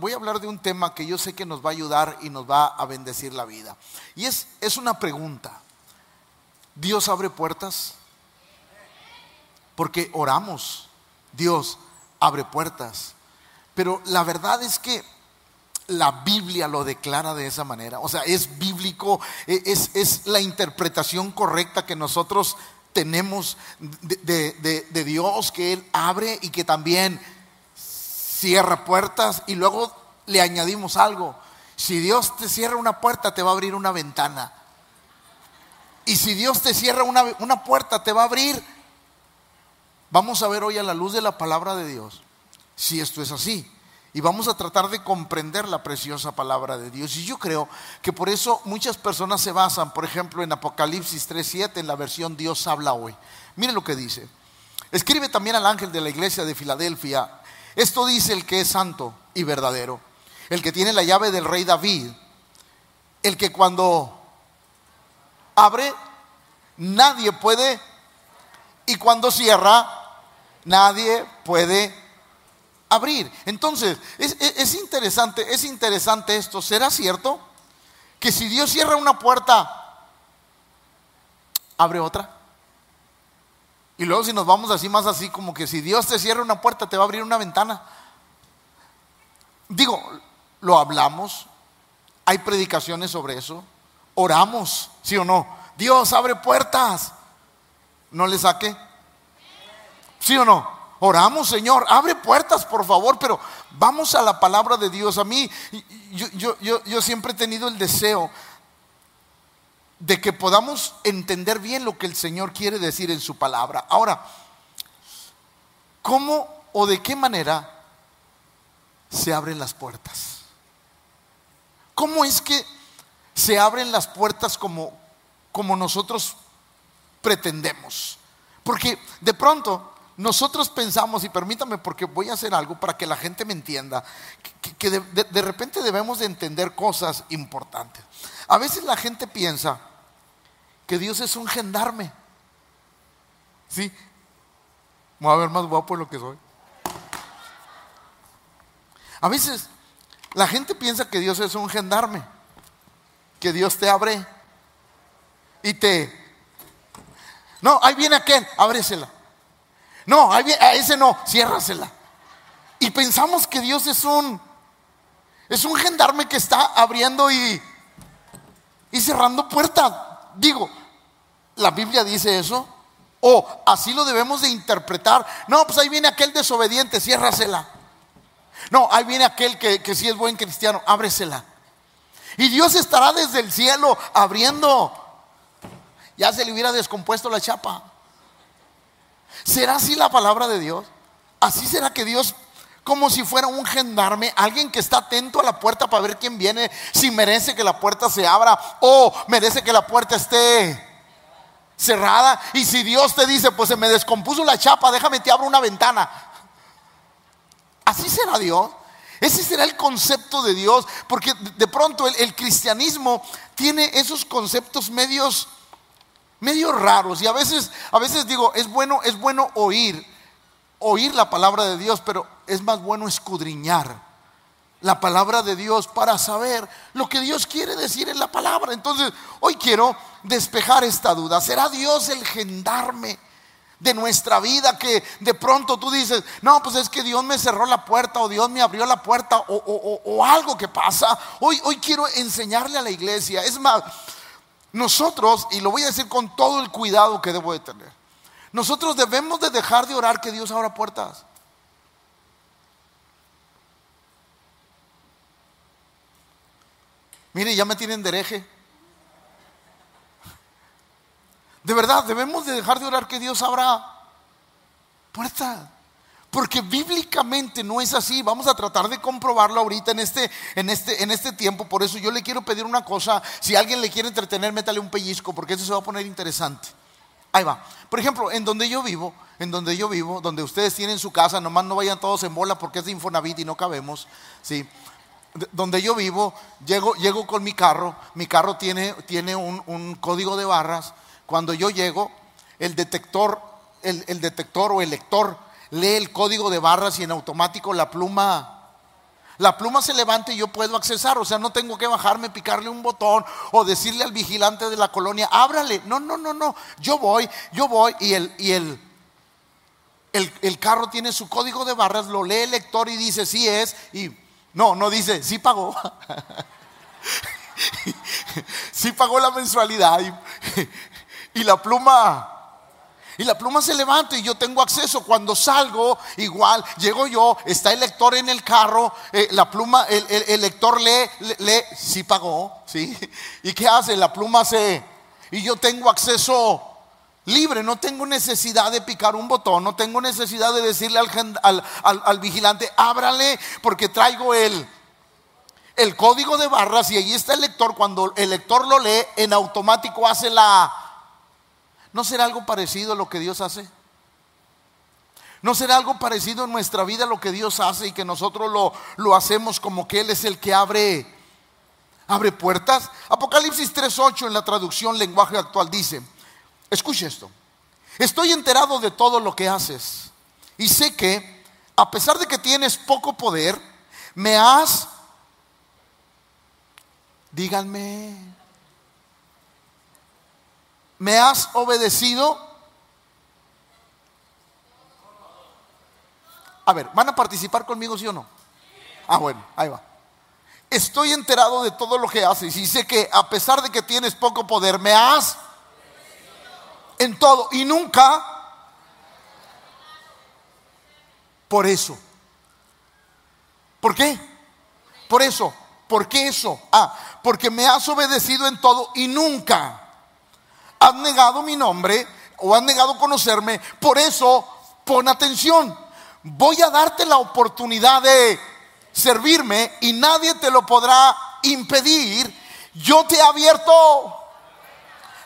voy a hablar de un tema que yo sé que nos va a ayudar y nos va a bendecir la vida. Y es, es una pregunta. ¿Dios abre puertas? Porque oramos, Dios abre puertas. Pero la verdad es que la Biblia lo declara de esa manera. O sea, es bíblico, e, es, es la interpretación correcta que nosotros tenemos de, de, Dios, que Él abre y que también cierra puertas. Y luego le añadimos algo. Si Dios te cierra una puerta, te va a abrir una ventana. Y si Dios te cierra una, una puerta, te va a abrir. Vamos a ver hoy a la luz de la palabra de Dios si esto es así. Y vamos a tratar de comprender la preciosa palabra de Dios. Y yo creo que por eso muchas personas se basan, por ejemplo, en Apocalipsis 3.7, en la versión Dios habla hoy. Mire lo que dice. Escribe también al ángel de la iglesia de Filadelfia. Esto dice el que es santo y verdadero, el que tiene la llave del rey David, el que cuando abre, nadie puede, y cuando cierra, nadie puede abrir. Entonces, es, interesante, es interesante esto. ¿Será cierto que si Dios cierra una puerta, abre otra? Y luego si nos vamos así más así, como que si Dios te cierra una puerta, te va a abrir una ventana. Digo, lo hablamos, hay predicaciones sobre eso, oramos, ¿sí o no? Dios abre puertas, no le saque, ¿sí o no? Oramos, Señor, abre puertas, por favor, pero vamos a la palabra de Dios. A mí, yo, yo, siempre he tenido el deseo de que podamos entender bien lo que el Señor quiere decir en su palabra. Ahora, ¿cómo o de qué manera se abren las puertas? ¿Cómo es que se abren las puertas como, como nosotros pretendemos? Porque de pronto nosotros pensamos, y permítame porque voy a hacer algo para que la gente me entienda, que, de, repente debemos de entender cosas importantes. A veces la gente piensa que Dios es un gendarme. ¿Sí? Voy a ver más guapo lo que soy. A veces la gente piensa que Dios es un gendarme, que Dios te abre y te... No, ahí viene aquel, ábresela. No, a ese no, ciérrasela. Y pensamos que Dios es un es un gendarme que está abriendo y y cerrando puertas. Digo, la Biblia dice eso o así lo debemos de interpretar. No, pues ahí viene aquel desobediente, ciérrasela. No, ahí viene aquel que, que sí es buen cristiano, ábresela. Y Dios estará desde el cielo abriendo. Ya se le hubiera descompuesto la chapa. ¿Será así la palabra de Dios? ¿Así será que Dios, como si fuera un gendarme, alguien que está atento a la puerta para ver quién viene, si merece que la puerta se abra o merece que la puerta esté cerrada? Y si Dios te dice, pues se me descompuso la chapa, déjame te abro una ventana. ¿Así será Dios? Ese será el concepto de Dios, porque de pronto el, cristianismo tiene esos conceptos medios medio raros y a veces, a veces digo, es bueno, es bueno oír, oír la palabra de Dios, pero es más bueno escudriñar la palabra de Dios para saber lo que Dios quiere decir en la palabra. Entonces, hoy quiero despejar esta duda. ¿Será Dios el gendarme de nuestra vida que de pronto tú dices, no, pues es que Dios me cerró la puerta o Dios me abrió la puerta o, o algo que pasa? Hoy, hoy quiero enseñarle a la iglesia. Es más, nosotros, y lo voy a decir con todo el cuidado que debo de tener, nosotros debemos de dejar de orar que Dios abra puertas. Mire, ya me tienen dereje. De verdad, debemos de dejar de orar que Dios abra puertas. Porque bíblicamente no es así. Vamos a tratar de comprobarlo ahorita en este, en este, en este tiempo. Por eso yo le quiero pedir una cosa. Si alguien le quiere entretener, métale un pellizco, porque eso se va a poner interesante. Ahí va. Por ejemplo, en donde yo vivo, en donde yo vivo, donde ustedes tienen su casa, nomás no vayan todos en bola porque es de Infonavit y no cabemos. ¿sí? Donde yo vivo, llego, llego con mi carro. Mi carro tiene, tiene un, código de barras. Cuando yo llego, el detector, el, el detector o el lector lee el código de barras y en automático la pluma, la pluma se levanta y yo puedo accesar. O sea, no tengo que bajarme, picarle un botón o decirle al vigilante de la colonia, ábrale. No, no, no, no. Yo voy, yo voy y el, y el, el, carro tiene su código de barras, lo lee el lector y dice sí es. Y no, no dice sí pagó. sí pagó la mensualidad y la pluma y la pluma se levanta y yo tengo acceso. Cuando salgo, igual, llego yo, está el lector en el carro, eh, la pluma, el, lector lee, lee, sí pagó, ¿sí? ¿Y qué hace? La pluma se... Y yo tengo acceso libre, no tengo necesidad de picar un botón, no tengo necesidad de decirle al, al, vigilante, ábrale porque traigo el, el código de barras y ahí está el lector. Cuando el lector lo lee, en automático hace la ¿No será algo parecido a lo que Dios hace? ¿No será algo parecido en nuestra vida a lo que Dios hace y que nosotros lo, lo hacemos como que Él es el que abre, abre puertas? Apocalipsis 3.8 en la traducción lenguaje actual dice, escuche esto, estoy enterado de todo lo que haces y sé que a pesar de que tienes poco poder, me has, díganme, ¿Me has obedecido? A ver, ¿van a participar conmigo, sí o no? Ah, bueno, ahí va. Estoy enterado de todo lo que haces y sé que a pesar de que tienes poco poder, me has en todo y nunca por eso. ¿Por qué? Por eso. ¿Por qué eso? Ah, porque me has obedecido en todo y nunca has negado mi nombre o has negado conocerme, por eso pon atención. Voy a darte la oportunidad de servirme y nadie te lo podrá impedir. Yo te he abierto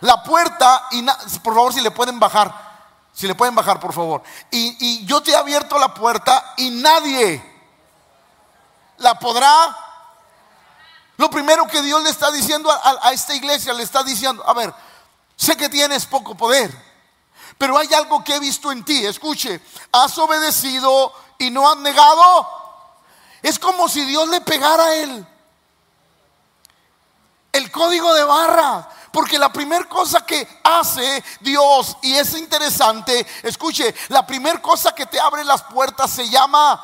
la puerta y por favor si le pueden bajar, si le pueden bajar por favor. Y, yo te he abierto la puerta y nadie la podrá. Lo primero que Dios le está diciendo a esta iglesia, le está diciendo, a ver, Sé que tienes poco poder, pero hay algo que he visto en ti. Escuche, has obedecido y no has negado. Es como si Dios le pegara a él. El código de barra. Porque la primera cosa que hace Dios, y es interesante, escuche, la primera cosa que te abre las puertas se llama,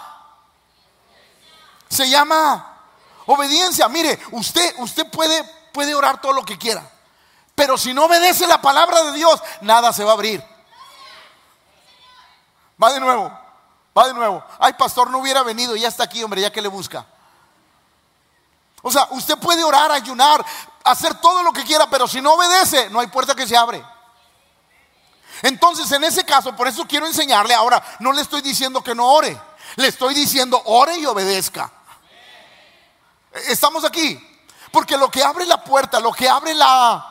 se llama obediencia. Mire, usted, usted puede, puede orar todo lo que quiera. Pero si no obedece la palabra de Dios, nada se va a abrir. Va de nuevo, va de nuevo. Ay, pastor, no hubiera venido, ya está aquí, hombre, ya que le busca. O sea, usted puede orar, ayunar, hacer todo lo que quiera, pero si no obedece, no hay puerta que se abre. Entonces, en ese caso, por eso quiero enseñarle ahora, no le estoy diciendo que no ore, le estoy diciendo ore y obedezca. Estamos aquí, porque lo que abre la puerta, lo que abre la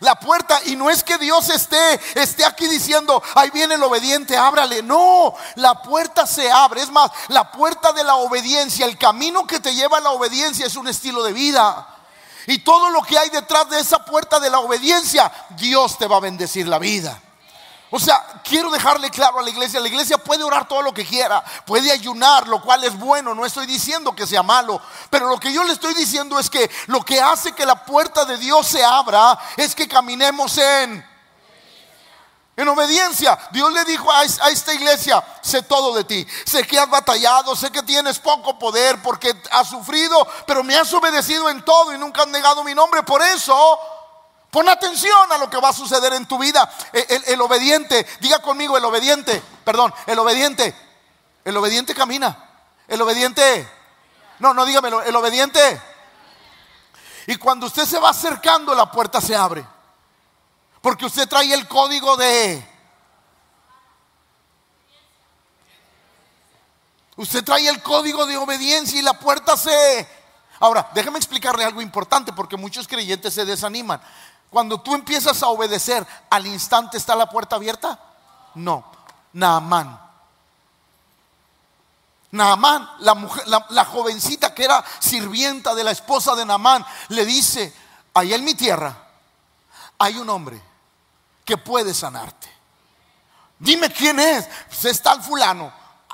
la puerta y no es que Dios esté esté aquí diciendo, ahí viene el obediente, ábrale. No, la puerta se abre. Es más, la puerta de la obediencia, el camino que te lleva a la obediencia es un estilo de vida. Y todo lo que hay detrás de esa puerta de la obediencia, Dios te va a bendecir la vida. O sea, quiero dejarle claro a la iglesia, la iglesia puede orar todo lo que quiera, puede ayunar, lo cual es bueno, no estoy diciendo que sea malo, pero lo que yo le estoy diciendo es que lo que hace que la puerta de Dios se abra es que caminemos en en obediencia, Dios le dijo a, esta iglesia, sé todo de ti, sé que has batallado, sé que tienes poco poder porque has sufrido, pero me has obedecido en todo y nunca has negado mi nombre. Por eso Pon atención a lo que va a suceder en tu vida. El, obediente, diga conmigo, el obediente, perdón, el obediente, el obediente camina. El obediente, no, no dígamelo, el obediente. Y cuando usted se va acercando, la puerta se abre. Porque usted trae el código de... Usted trae el código de obediencia y la puerta se... Ahora, déjeme explicarle algo importante porque muchos creyentes se desaniman. Cuando tú empiezas a obedecer, al instante está la puerta abierta. No, Naamán. Naamán, la, mujer, la, jovencita que era sirvienta de la esposa de Naamán, le dice, ahí en mi tierra hay un hombre que puede sanarte. Dime quién es. Pues está fulano.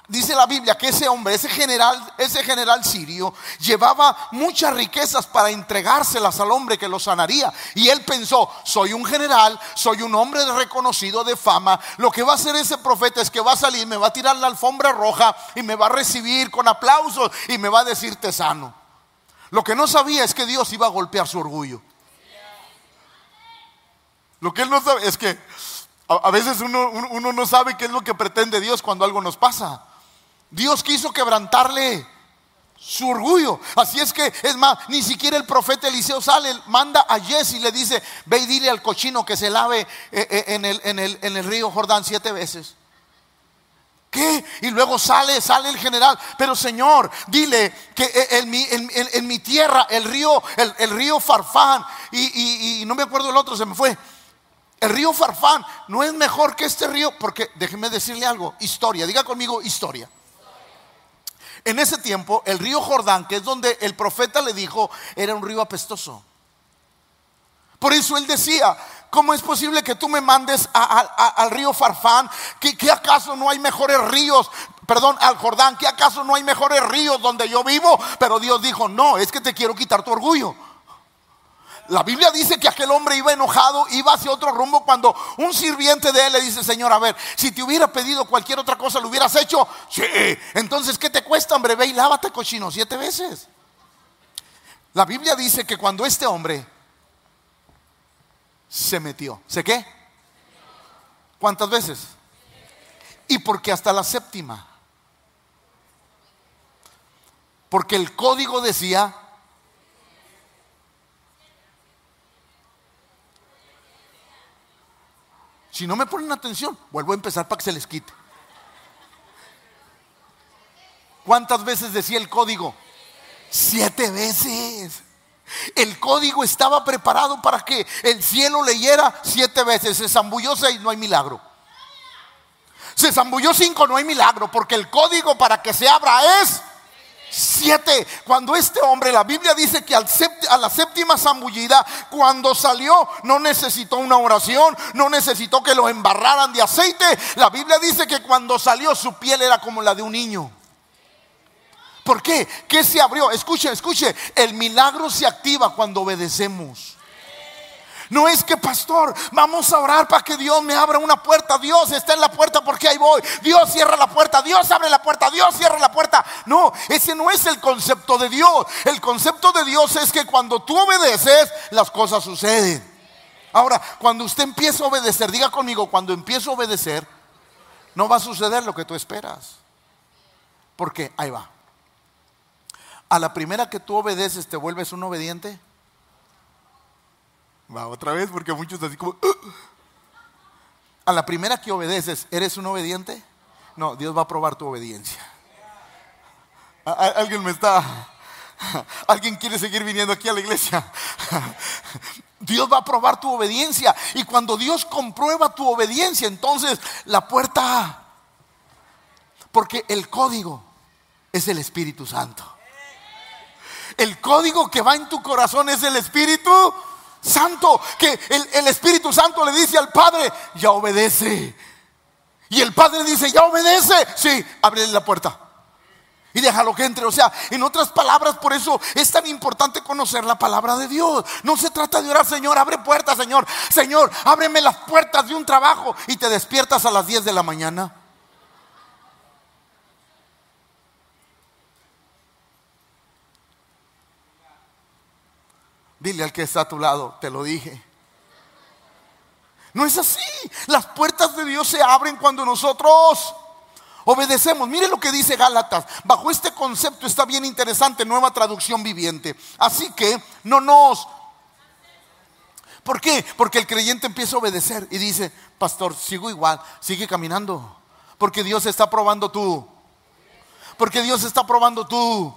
dice la Biblia que ese hombre, ese general, ese general sirio, llevaba muchas riquezas para entregárselas al hombre que lo sanaría. Y él pensó, soy un general, soy un hombre reconocido de fama. Lo que va a hacer ese profeta es que va a salir, me va a tirar la alfombra roja y me va a recibir con aplausos y me va a decir te sano. Lo que no sabía es que Dios iba a golpear su orgullo. Lo que él no sabe es que a, veces uno, uno no sabe qué es lo que pretende Dios cuando algo nos pasa. Dios quiso quebrantarle su orgullo. Así es que, es más, ni siquiera el profeta Eliseo sale, manda a Jesse y le dice, ve y dile al cochino que se lave eh, eh, en el, en el, en el río Jordán siete veces. ¿Qué? Y luego sale, sale el general. Pero Señor, dile que eh, en, mi, tierra, el río, el, río Farfán, y, y, no me acuerdo el otro, se me fue. El río Farfán no es mejor que este río, porque déjeme decirle algo, historia, diga conmigo historia. En ese tiempo, el río Jordán, que es donde el profeta le dijo, era un río apestoso. Por eso él decía, ¿cómo es posible que tú me mandes al río Farfán? ¿Que, acaso no hay mejores ríos? Perdón, al Jordán, ¿que acaso no hay mejores ríos donde yo vivo? Pero Dios dijo, no, es que te quiero quitar tu orgullo. La Biblia dice que aquel hombre iba enojado, iba hacia otro rumbo cuando un sirviente de él le dice, Señor, a ver, si te hubiera pedido cualquier otra cosa, ¿lo hubieras hecho? Sí. Entonces, ¿qué te cuesta, hombre? Ve y lávate, cochino, siete veces. La Biblia dice que cuando este hombre se metió, ¿sé qué? ¿Cuántas veces? Y porque hasta la séptima. Porque el código decía Si no me ponen atención, vuelvo a empezar para que se les quite. ¿Cuántas veces decía el código? Siete veces. El código estaba preparado para que el cielo leyera siete veces. Se zambulló seis, no hay milagro. Se zambulló cinco, no hay milagro, porque el código para que se abra es Siete. Cuando este hombre, la Biblia dice que a la séptima zambullida, cuando salió, no necesitó una oración, no necesitó que lo embarraran de aceite. La Biblia dice que cuando salió su piel era como la de un niño. ¿Por qué? ¿Qué se abrió? Escuche, escuche. El milagro se activa cuando obedecemos. No es que, pastor, vamos a orar para que Dios me abra una puerta. Dios está en la puerta porque ahí voy. Dios cierra la puerta. Dios abre la puerta. Dios cierra la puerta. No, ese no es el concepto de Dios. El concepto de Dios es que cuando tú obedeces, las cosas suceden. Ahora, cuando usted empieza a obedecer, diga conmigo, cuando empiezo a obedecer, no va a suceder lo que tú esperas. Porque ahí va. A la primera que tú obedeces, ¿te vuelves un obediente? Va otra vez porque muchos así como... A la primera que obedeces, ¿eres un obediente? No, Dios va a probar tu obediencia. Alguien me está... Alguien quiere seguir viniendo aquí a la iglesia. Dios va a probar tu obediencia. Y cuando Dios comprueba tu obediencia, entonces la puerta... Porque el código es el Espíritu Santo. El código que va en tu corazón es el Espíritu Santo, que el, Espíritu Santo le dice al Padre, ya obedece. Y el Padre dice, ya obedece. Sí, abre la puerta. Y déjalo que entre. O sea, en otras palabras, por eso es tan importante conocer la palabra de Dios. No se trata de orar, Señor, abre puertas, Señor. Señor, ábreme las puertas de un trabajo. Y te despiertas a las 10 de la mañana. Dile al que está a tu lado, te lo dije. No es así. Las puertas de Dios se abren cuando nosotros obedecemos. Mire lo que dice Gálatas. Bajo este concepto está bien interesante, nueva traducción viviente. Así que no nos... ¿Por qué? Porque el creyente empieza a obedecer y dice, pastor, sigo igual, sigue caminando. Porque Dios está probando tú. Porque Dios está probando tú.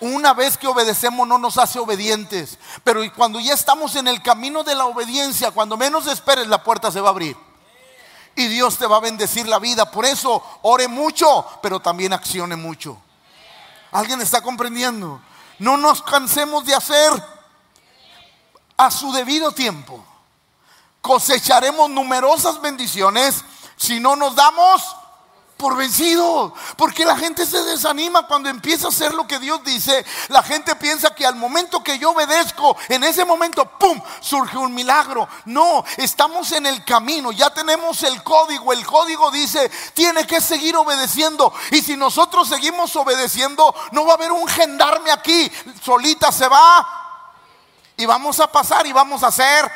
Una vez que obedecemos no nos hace obedientes. Pero cuando ya estamos en el camino de la obediencia, cuando menos esperes, la puerta se va a abrir. Y Dios te va a bendecir la vida. Por eso ore mucho, pero también accione mucho. ¿Alguien está comprendiendo? No nos cansemos de hacer a su debido tiempo. Cosecharemos numerosas bendiciones si no nos damos por vencidos. Porque la gente se desanima cuando empieza a hacer lo que Dios dice. La gente piensa que al momento que yo obedezco, en ese momento, ¡pum!, surge un milagro. No, estamos en el camino, ya tenemos el código. El código dice, tiene que seguir obedeciendo. Y si nosotros seguimos obedeciendo, no va a haber un gendarme aquí. Solita se va. Y vamos a pasar y vamos a ser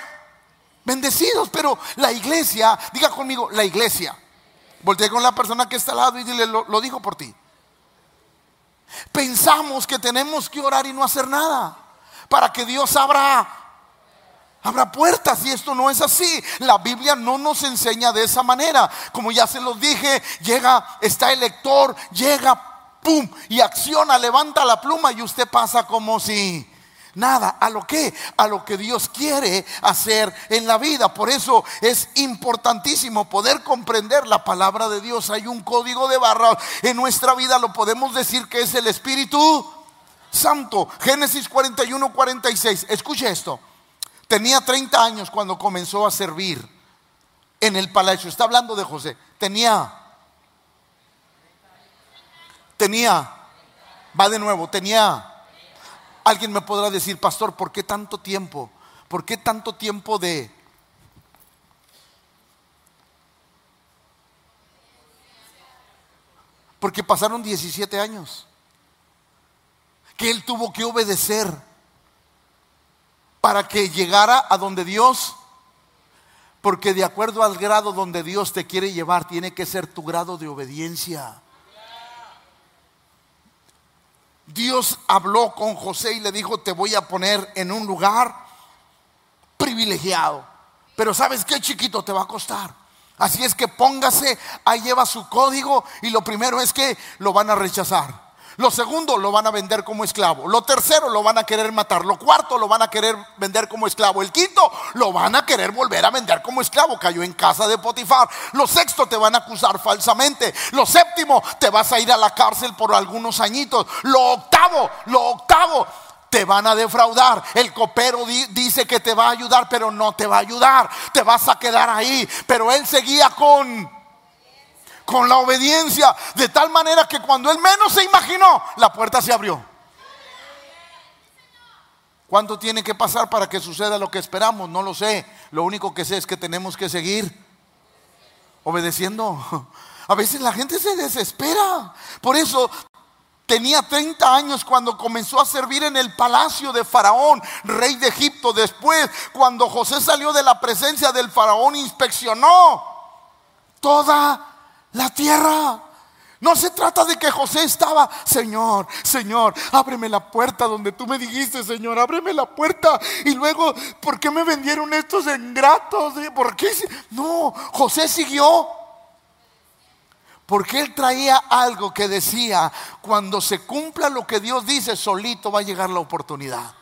bendecidos. Pero la iglesia, diga conmigo, la iglesia Voltea con la persona que está al lado y dile, lo, dijo por ti. Pensamos que tenemos que orar y no hacer nada para que Dios abra Habrá puertas y esto no es así. La Biblia no nos enseña de esa manera. Como ya se los dije, llega, está el lector, llega, pum, y acciona, levanta la pluma y usted pasa como si Nada, a lo que, a lo que Dios quiere hacer en la vida. Por eso es importantísimo poder comprender la palabra de Dios. Hay un código de barra en nuestra vida, lo podemos decir que es el Espíritu Santo. Génesis 41, 46. Escuche esto. Tenía 30 años cuando comenzó a servir en el palacio. Está hablando de José. Tenía, tenía, va de nuevo, tenía Alguien me podrá decir, pastor, ¿por qué tanto tiempo? ¿Por qué tanto tiempo de... Porque pasaron 17 años que él tuvo que obedecer para que llegara a donde Dios, porque de acuerdo al grado donde Dios te quiere llevar, tiene que ser tu grado de obediencia. Dios habló con José y le dijo, te voy a poner en un lugar privilegiado. Pero sabes qué chiquito te va a costar. Así es que póngase, ahí lleva su código y lo primero es que lo van a rechazar. Lo segundo lo van a vender como esclavo. Lo tercero lo van a querer matar. Lo cuarto lo van a querer vender como esclavo. El quinto lo van a querer volver a vender como esclavo. Cayó en casa de Potifar. Lo sexto te van a acusar falsamente. Lo séptimo te vas a ir a la cárcel por algunos añitos. Lo octavo, lo octavo te van a defraudar. El copero dice que te va a ayudar, pero no te va a ayudar. Te vas a quedar ahí. Pero él seguía con con la obediencia, de tal manera que cuando él menos se imaginó, la puerta se abrió. ¿Cuánto tiene que pasar para que suceda lo que esperamos? No lo sé. Lo único que sé es que tenemos que seguir obedeciendo. A veces la gente se desespera. Por eso tenía 30 años cuando comenzó a servir en el palacio de Faraón, rey de Egipto. Después, cuando José salió de la presencia del Faraón, inspeccionó toda la tierra. No se trata de que José estaba, Señor, Señor, ábreme la puerta donde tú me dijiste, Señor, ábreme la puerta. Y luego, ¿por qué me vendieron estos ingratos? ¿Por qué? No, José siguió. Porque él traía algo que decía, cuando se cumpla lo que Dios dice, solito va a llegar la oportunidad.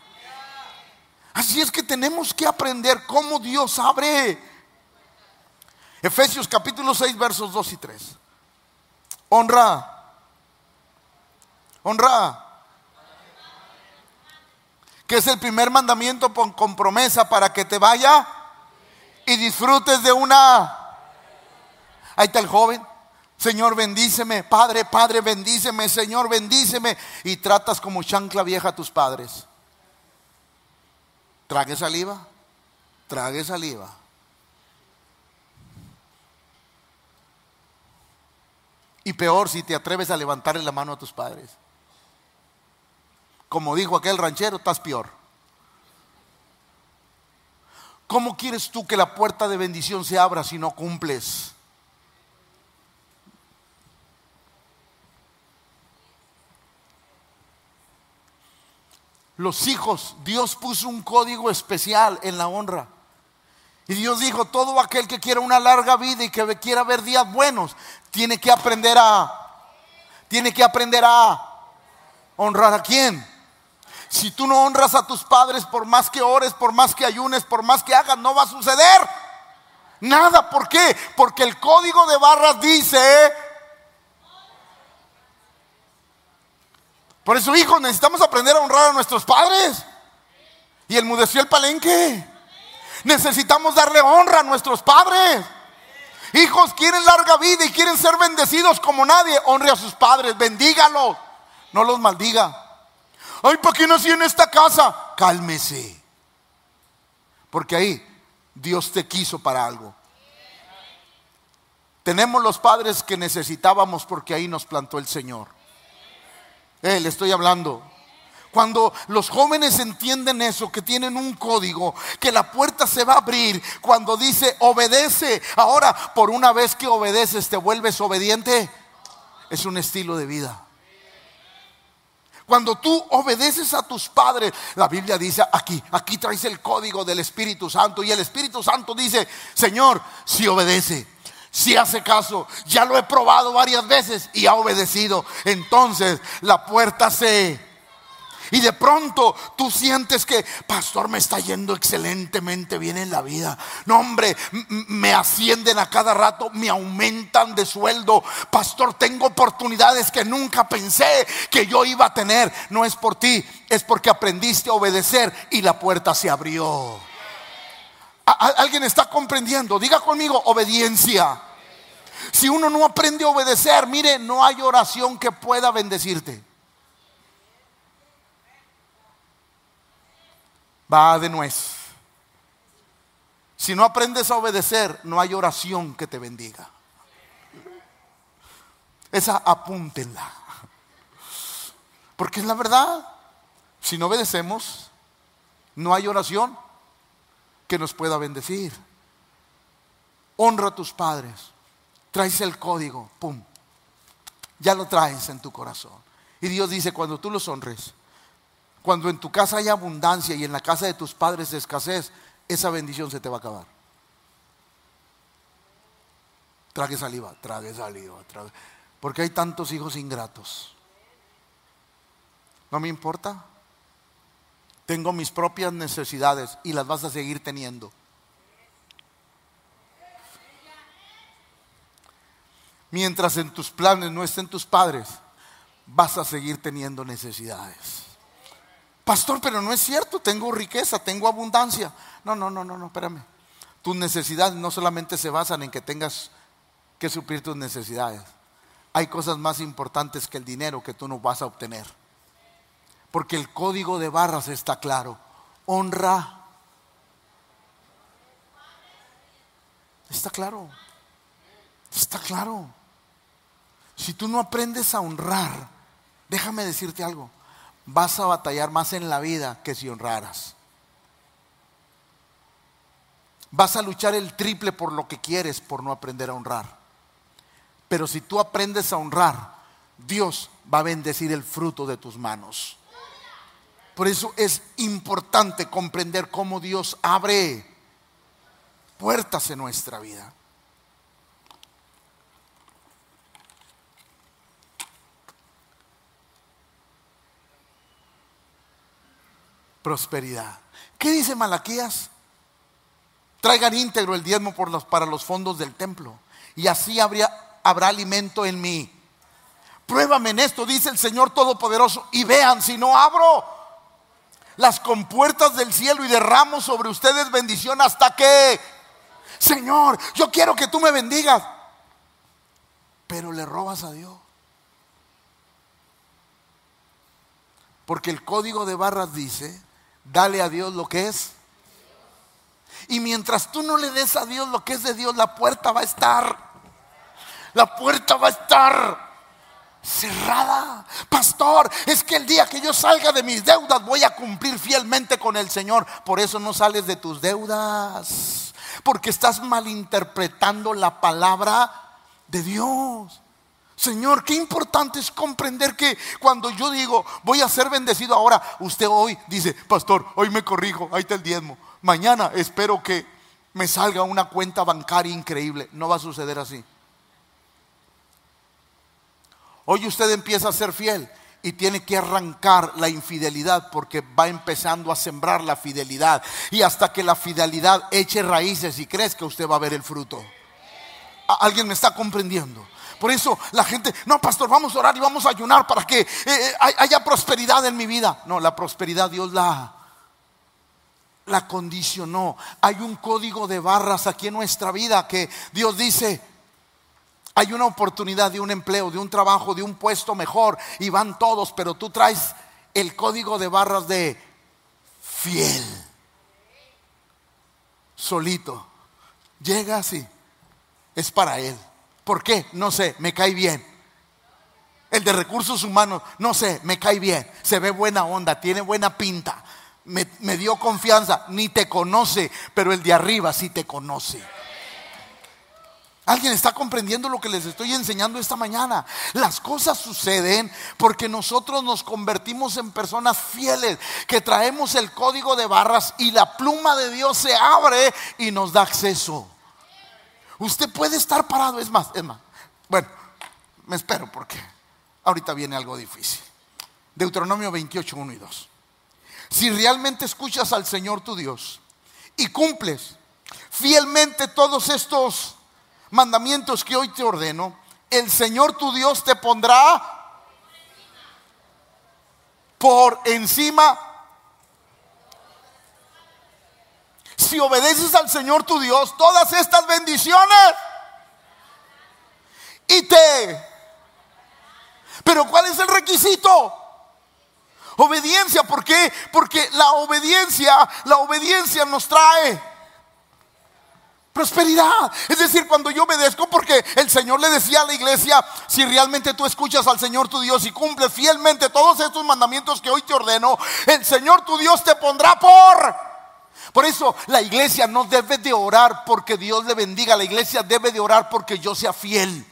Así es que tenemos que aprender cómo Dios abre Efesios capítulo 6, versos 2 y 3. Honra. Honra. Que es el primer mandamiento con promesa para que te vaya y disfrutes de una... Ahí está el joven. Señor, bendíceme. Padre, Padre, bendíceme. Señor, bendíceme. Y tratas como chancla vieja a tus padres. Trague saliva. Trague saliva. Y peor si te atreves a levantarle la mano a tus padres. Como dijo aquel ranchero, estás peor. ¿Cómo quieres tú que la puerta de bendición se abra si no cumples? Los hijos, Dios puso un código especial en la honra. Y Dios dijo, todo aquel que quiera una larga vida y que quiera ver días buenos, tiene que aprender a, tiene que aprender a honrar a quién. Si tú no honras a tus padres, por más que ores, por más que ayunes, por más que hagas, no va a suceder nada. ¿Por qué? Porque el código de barras dice... Por eso, hijos, necesitamos aprender a honrar a nuestros padres. Y el mudeció el palenque. Necesitamos darle honra a nuestros padres. Hijos quieren larga vida y quieren ser bendecidos como nadie. Honre a sus padres, bendígalos, no los maldiga. Ay, ¿para qué nací en esta casa? Cálmese. Porque ahí Dios te quiso para algo. Tenemos los padres que necesitábamos porque ahí nos plantó el Señor. Eh, le estoy hablando. Cuando los jóvenes entienden eso, que tienen un código, que la puerta se va a abrir, cuando dice obedece, ahora por una vez que obedeces te vuelves obediente, es un estilo de vida. Cuando tú obedeces a tus padres, la Biblia dice aquí, aquí traes el código del Espíritu Santo y el Espíritu Santo dice, Señor, si obedece, si hace caso, ya lo he probado varias veces y ha obedecido, entonces la puerta se y de pronto tú sientes que, pastor, me está yendo excelentemente bien en la vida. No, hombre, me ascienden a cada rato, me aumentan de sueldo. Pastor, tengo oportunidades que nunca pensé que yo iba a tener. No es por ti, es porque aprendiste a obedecer y la puerta se abrió. ¿Alguien está comprendiendo? Diga conmigo, obediencia. Si uno no aprende a obedecer, mire, no hay oración que pueda bendecirte. Va de nuez. Si no aprendes a obedecer, no hay oración que te bendiga. Esa apúntenla. Porque es la verdad. Si no obedecemos, no hay oración que nos pueda bendecir. Honra a tus padres. Traes el código. Pum. Ya lo traes en tu corazón. Y Dios dice, cuando tú los honres, cuando en tu casa hay abundancia y en la casa de tus padres escasez, esa bendición se te va a acabar. Trague saliva, trague saliva, trague. Porque hay tantos hijos ingratos. No me importa. Tengo mis propias necesidades y las vas a seguir teniendo. Mientras en tus planes no estén tus padres, vas a seguir teniendo necesidades. Pastor, pero no es cierto, tengo riqueza, tengo abundancia. No, no, no, no, no, espérame. Tus necesidades no solamente se basan en que tengas que suplir tus necesidades. Hay cosas más importantes que el dinero que tú no vas a obtener. Porque el código de barras está claro. Honra. Está claro. Está claro. Si tú no aprendes a honrar, déjame decirte algo vas a batallar más en la vida que si honraras. Vas a luchar el triple por lo que quieres por no aprender a honrar. Pero si tú aprendes a honrar, Dios va a bendecir el fruto de tus manos. Por eso es importante comprender cómo Dios abre puertas en nuestra vida. Prosperidad. ¿Qué dice Malaquías? Traigan íntegro el diezmo por los, para los fondos del templo y así habrá alimento en mí. Pruébame en esto, dice el Señor Todopoderoso, y vean si no abro las compuertas del cielo y derramo sobre ustedes bendición hasta que, Señor, yo quiero que tú me bendigas, pero le robas a Dios. Porque el código de barras dice, Dale a Dios lo que es. Y mientras tú no le des a Dios lo que es de Dios, la puerta va a estar. La puerta va a estar cerrada. Pastor, es que el día que yo salga de mis deudas voy a cumplir fielmente con el Señor. Por eso no sales de tus deudas. Porque estás malinterpretando la palabra de Dios. Señor, qué importante es comprender que cuando yo digo voy a ser bendecido ahora, usted hoy dice, pastor, hoy me corrijo, ahí está el diezmo. Mañana espero que me salga una cuenta bancaria increíble. No va a suceder así. Hoy usted empieza a ser fiel y tiene que arrancar la infidelidad porque va empezando a sembrar la fidelidad. Y hasta que la fidelidad eche raíces y crezca, usted va a ver el fruto. ¿Alguien me está comprendiendo? Por eso la gente, no, pastor, vamos a orar y vamos a ayunar para que eh, eh, haya prosperidad en mi vida. No, la prosperidad Dios la la condicionó. Hay un código de barras aquí en nuestra vida que Dios dice, hay una oportunidad de un empleo, de un trabajo, de un puesto mejor y van todos, pero tú traes el código de barras de fiel. Solito. Llega así. Es para él. ¿Por qué? No sé, me cae bien. El de recursos humanos, no sé, me cae bien. Se ve buena onda, tiene buena pinta. Me, me dio confianza. Ni te conoce, pero el de arriba sí te conoce. ¿Alguien está comprendiendo lo que les estoy enseñando esta mañana? Las cosas suceden porque nosotros nos convertimos en personas fieles, que traemos el código de barras y la pluma de Dios se abre y nos da acceso. Usted puede estar parado, es más, es más. Bueno, me espero porque ahorita viene algo difícil. Deuteronomio 28, 1 y 2. Si realmente escuchas al Señor tu Dios y cumples fielmente todos estos mandamientos que hoy te ordeno, el Señor tu Dios te pondrá por encima. Si obedeces al Señor tu Dios, todas estas bendiciones y te... Pero ¿cuál es el requisito? Obediencia, ¿por qué? Porque la obediencia, la obediencia nos trae Prosperidad. Es decir, cuando yo obedezco, porque el Señor le decía a la iglesia, si realmente tú escuchas al Señor tu Dios y cumples fielmente todos estos mandamientos que hoy te ordeno, el Señor tu Dios te pondrá por... Por eso la iglesia no debe de orar porque Dios le bendiga, la iglesia debe de orar porque yo sea fiel.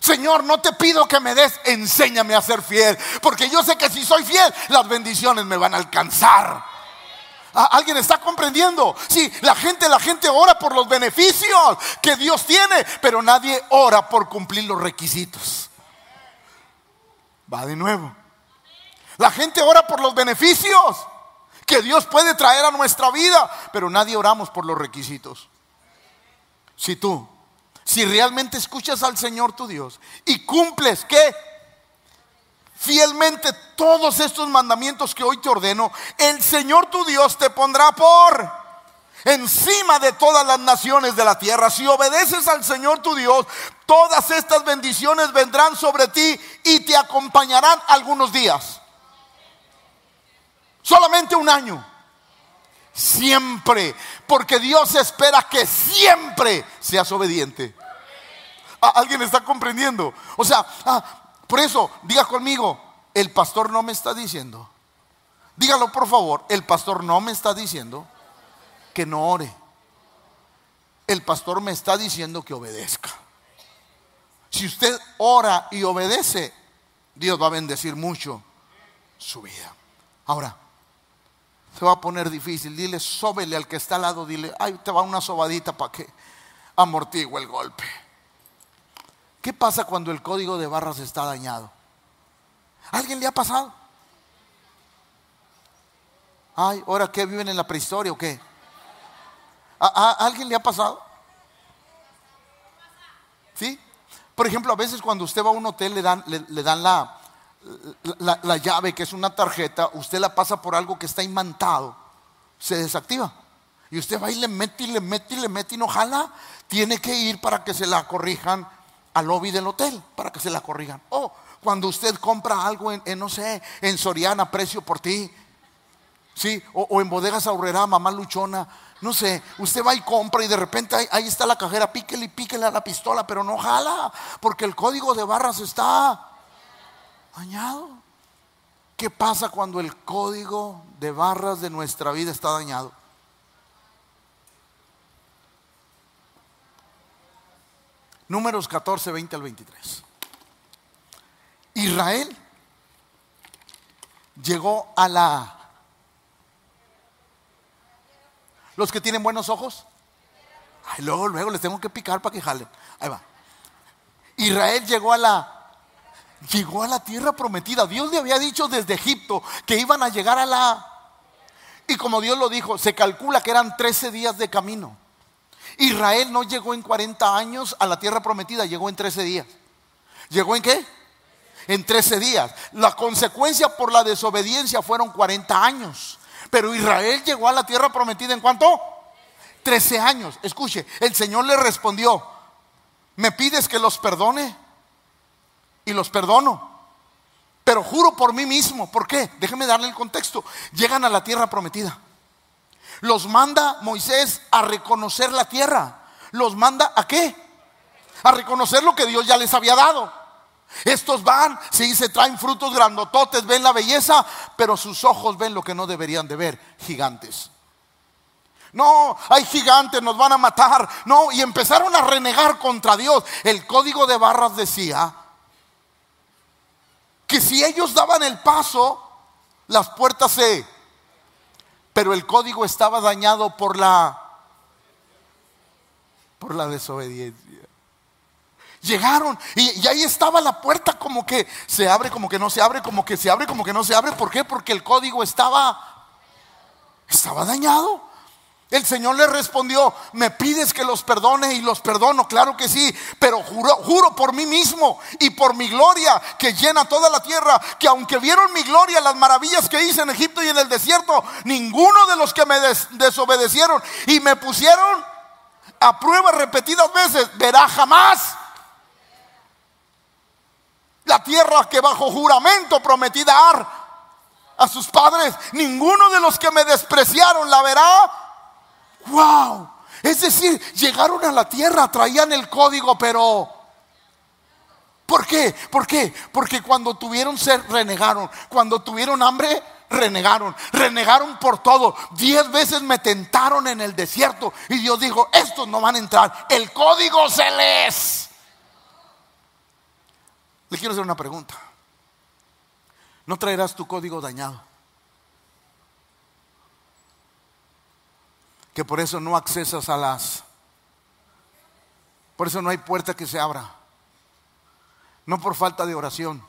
Señor, no te pido que me des, enséñame a ser fiel, porque yo sé que si soy fiel, las bendiciones me van a alcanzar. ¿Alguien está comprendiendo? Sí, la gente, la gente ora por los beneficios que Dios tiene, pero nadie ora por cumplir los requisitos. Va de nuevo. La gente ora por los beneficios que Dios puede traer a nuestra vida, pero nadie oramos por los requisitos. Si tú, si realmente escuchas al Señor tu Dios y cumples, ¿qué? fielmente todos estos mandamientos que hoy te ordeno, el Señor tu Dios te pondrá por encima de todas las naciones de la tierra. Si obedeces al Señor tu Dios, todas estas bendiciones vendrán sobre ti y te acompañarán algunos días. Solamente un año. Siempre. Porque Dios espera que siempre seas obediente. Ah, ¿Alguien está comprendiendo? O sea, ah, por eso, diga conmigo, el pastor no me está diciendo, dígalo por favor, el pastor no me está diciendo que no ore. El pastor me está diciendo que obedezca. Si usted ora y obedece, Dios va a bendecir mucho su vida. Ahora, se va a poner difícil. Dile, sóbele al que está al lado. Dile, ay, te va una sobadita para que amortigue el golpe. ¿Qué pasa cuando el código de barras está dañado? ¿Alguien le ha pasado? Ay, ahora que viven en la prehistoria o qué? ¿A, alguien le ha pasado? ¿Sí? Por ejemplo, a veces cuando usted va a un hotel le dan, le, dan la, la, la, llave, que es una tarjeta, usted la pasa por algo que está imantado, se desactiva. Y usted va y le mete y le mete y le mete y no jala. Tiene que ir para que se la corrijan al lobby del hotel para que se la corrijan. O cuando usted compra algo en, no sé, en Soriana, precio por ti. Sí, o, en bodegas ahorrera, mamá luchona, no sé, usted va y compra y de repente ahí, está la cajera, píquele y píquele a la pistola, pero no jala, porque el código de barras está dañado. ¿Qué pasa cuando el código de barras de nuestra vida está dañado? Números 14, 20 al 23. Israel llegó a la... Los que tienen buenos ojos. Ay, luego, luego les tengo que picar para que jalen. Ahí va. Israel llegó a la... Llegó a la tierra prometida. Dios le había dicho desde Egipto que iban a llegar a la... Y como Dios lo dijo, se calcula que eran 13 días de camino. Israel no llegó en 40 años a la tierra prometida, llegó en 13 días. ¿Llegó en qué? En 13 días. La consecuencia por la desobediencia fueron 40 años. Pero Israel llegó a la tierra prometida en cuánto? Trece años. Escuche, el Señor le respondió, ¿me pides que los perdone? Y los perdono. Pero juro por mí mismo. ¿Por qué? Déjeme darle el contexto. Llegan a la tierra prometida. Los manda Moisés a reconocer la tierra. ¿Los manda a qué? A reconocer lo que Dios ya les había dado. Estos van, sí, se traen frutos grandototes, ven la belleza, pero sus ojos ven lo que no deberían de ver, gigantes. No, hay gigantes, nos van a matar. No, y empezaron a renegar contra Dios. El código de barras decía que si ellos daban el paso, las puertas se... Pero el código estaba dañado por la por la desobediencia. Llegaron y, ahí estaba la puerta como que se abre, como que no se abre, como que se abre, como que no se abre. ¿Por qué? Porque el código estaba, estaba dañado. El Señor le respondió, me pides que los perdone y los perdono, claro que sí, pero juro, juro por mí mismo y por mi gloria que llena toda la tierra, que aunque vieron mi gloria, las maravillas que hice en Egipto y en el desierto, ninguno de los que me desobedecieron y me pusieron a prueba repetidas veces, verá jamás la tierra que bajo juramento prometí dar a sus padres, ninguno de los que me despreciaron la verá. Wow. Es decir, llegaron a la tierra, traían el código, pero ¿por qué? ¿Por qué? Porque cuando tuvieron ser renegaron, cuando tuvieron hambre renegaron, renegaron por todo. Diez veces me tentaron en el desierto y Dios dijo, estos no van a entrar, el código se les le quiero hacer una pregunta. ¿No traerás tu código dañado? Que por eso no accesas a las... Por eso no hay puerta que se abra. No por falta de oración,